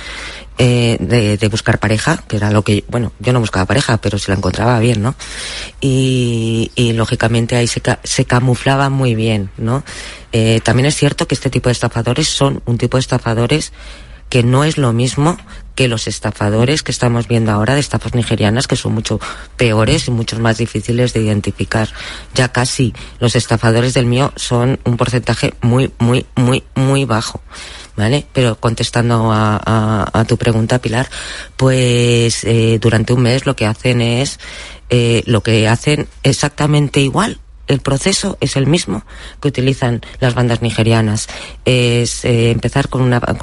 eh, de, de, buscar pareja, que era lo que, bueno, yo no buscaba pareja, pero si la encontraba bien, ¿no? Y, y lógicamente ahí se, se camuflaba muy bien, ¿no? Eh, también es cierto que este tipo de estafadores son un tipo de estafadores que no es lo mismo que los estafadores que estamos viendo ahora de estafas nigerianas que son mucho peores y mucho más difíciles de identificar. Ya casi los estafadores del mío son un porcentaje muy, muy, muy, muy bajo. ¿Vale? Pero contestando a, tu pregunta, Pilar, pues eh, durante un mes lo que hacen es eh, lo que hacen exactamente igual el proceso es el mismo que utilizan las bandas nigerianas. Es eh, empezar con, una, con